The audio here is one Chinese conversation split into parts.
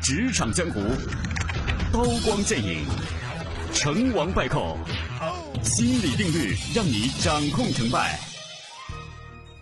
职场江湖，刀光剑影，成王败寇，心理定律让你掌控成败。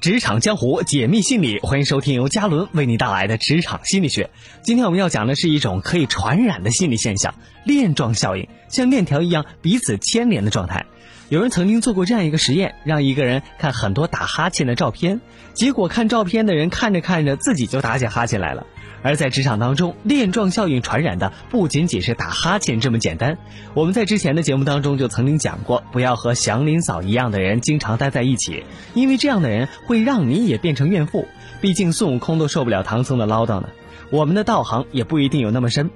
职场江湖解密心理，欢迎收听由嘉伦为你带来的职场心理学。今天我们要讲的是一种可以传染的心理现象——链状效应，像链条一样彼此牵连的状态。有人曾经做过这样一个实验，让一个人看很多打哈欠的照片，结果看照片的人看着看着自己就打起哈欠来了。而在职场当中，链状效应传染的不仅仅是打哈欠这么简单。我们在之前的节目当中就曾经讲过，不要和祥林嫂一样的人经常待在一起，因为这样的人会让你也变成怨妇。毕竟孙悟空都受不了唐僧的唠叨呢。我们的道行也不一定有那么深。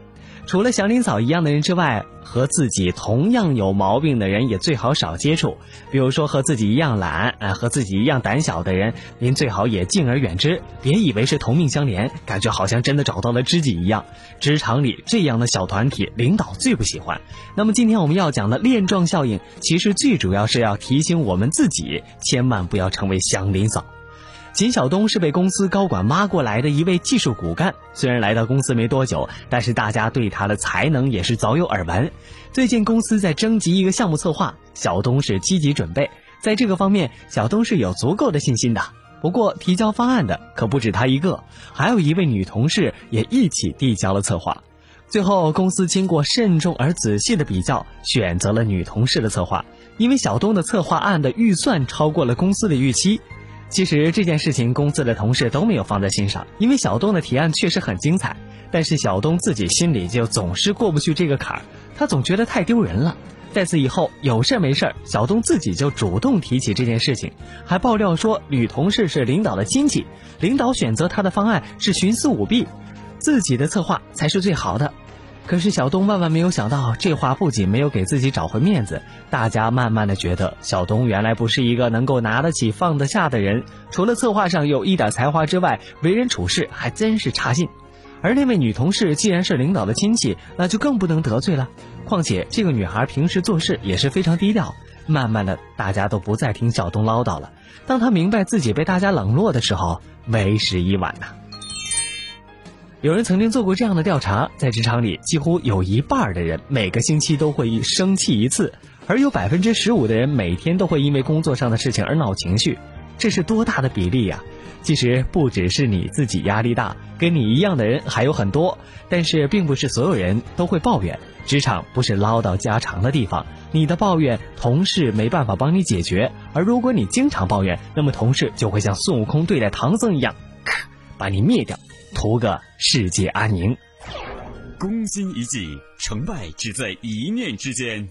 除了祥林嫂一样的人之外，和自己同样有毛病的人也最好少接触。比如说和自己一样懒，啊，和自己一样胆小的人，您最好也敬而远之。别以为是同命相连，感觉好像真的找到了知己一样。职场里这样的小团体，领导最不喜欢。那么今天我们要讲的链状效应，其实最主要是要提醒我们自己，千万不要成为祥林嫂。秦晓东是被公司高管挖过来的一位技术骨干，虽然来到公司没多久，但是大家对他的才能也是早有耳闻。最近公司在征集一个项目策划，小东是积极准备，在这个方面，小东是有足够的信心的。不过提交方案的可不止他一个，还有一位女同事也一起递交了策划。最后，公司经过慎重而仔细的比较，选择了女同事的策划，因为小东的策划案的预算超过了公司的预期。其实这件事情，公司的同事都没有放在心上，因为小东的提案确实很精彩，但是小东自己心里就总是过不去这个坎儿，他总觉得太丢人了。在此以后，有事没事儿，小东自己就主动提起这件事情，还爆料说女同事是领导的亲戚，领导选择他的方案是徇私舞弊，自己的策划才是最好的。可是小东万万没有想到，这话不仅没有给自己找回面子，大家慢慢的觉得小东原来不是一个能够拿得起放得下的人。除了策划上有一点才华之外，为人处事还真是差劲。而那位女同事既然是领导的亲戚，那就更不能得罪了。况且这个女孩平时做事也是非常低调。慢慢的，大家都不再听小东唠叨了。当他明白自己被大家冷落的时候，为时已晚呐。有人曾经做过这样的调查，在职场里，几乎有一半的人每个星期都会生气一次，而有百分之十五的人每天都会因为工作上的事情而闹情绪，这是多大的比例呀？其实不只是你自己压力大，跟你一样的人还有很多，但是并不是所有人都会抱怨。职场不是唠叨家常的地方，你的抱怨同事没办法帮你解决，而如果你经常抱怨，那么同事就会像孙悟空对待唐僧一样，把你灭掉。图个世界安宁，攻心一计，成败只在一念之间。